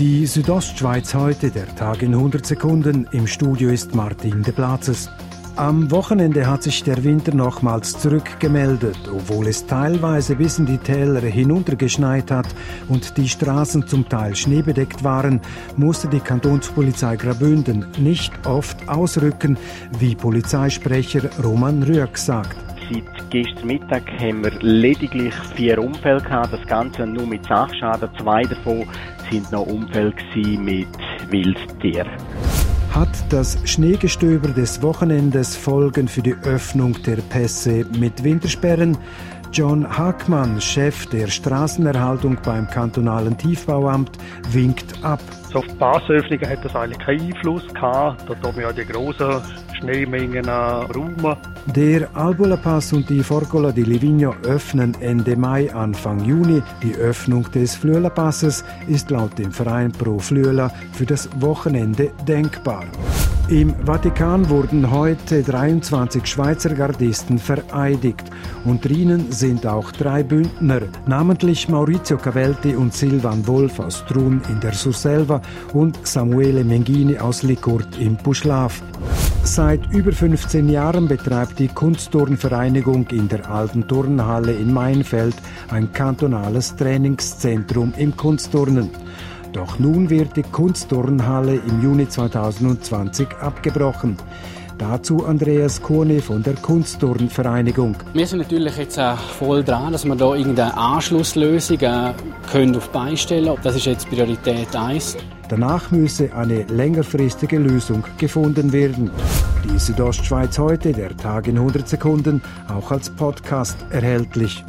Die Südostschweiz heute, der Tag in 100 Sekunden. Im Studio ist Martin de Platzes. Am Wochenende hat sich der Winter nochmals zurückgemeldet, obwohl es teilweise bis in die Täler hinuntergeschneit hat und die Straßen zum Teil schneebedeckt waren, musste die Kantonspolizei Grabünden nicht oft ausrücken, wie Polizeisprecher Roman Rüegg sagt. Seit gestern Mittag haben wir lediglich vier Unfälle gehabt, das Ganze nur mit Sachschaden. Zwei davon sind noch Unfälle mit Wildtieren. Hat das Schneegestöber des Wochenendes Folgen für die Öffnung der Pässe mit Wintersperren? John Hackmann, Chef der Straßenerhaltung beim kantonalen Tiefbauamt, winkt ab. So auf die Passöffnung hat das eigentlich keinen Einfluss gehabt, da tun wir ja die grossen Schneemengen räumen. Der Albula Pass und die Forcola di Livigno öffnen Ende Mai, Anfang Juni. Die Öffnung des Flüela Passes ist laut dem Verein Pro Flüela für das Wochenende denkbar. Im Vatikan wurden heute 23 Schweizer Gardisten vereidigt. Unter ihnen sind auch drei Bündner, namentlich Maurizio Cavelti und Silvan Wolf aus Trun in der Surselva und Samuele Mengini aus Likurt im Puschlaf. Seit über 15 Jahren betreibt die Kunstturnvereinigung in der alten Turnhalle in Mainfeld ein kantonales Trainingszentrum im Kunstturnen. Doch nun wird die Kunstturnhalle im Juni 2020 abgebrochen. Dazu Andreas Kuhne von der Kunstturnvereinigung. Wir sind natürlich jetzt auch voll dran, dass wir da irgendeine Anschlusslösung äh, können auf beistellen. Das ist jetzt Priorität 1. Danach müsse eine längerfristige Lösung gefunden werden. Die Südostschweiz heute, der Tag in 100 Sekunden, auch als Podcast erhältlich.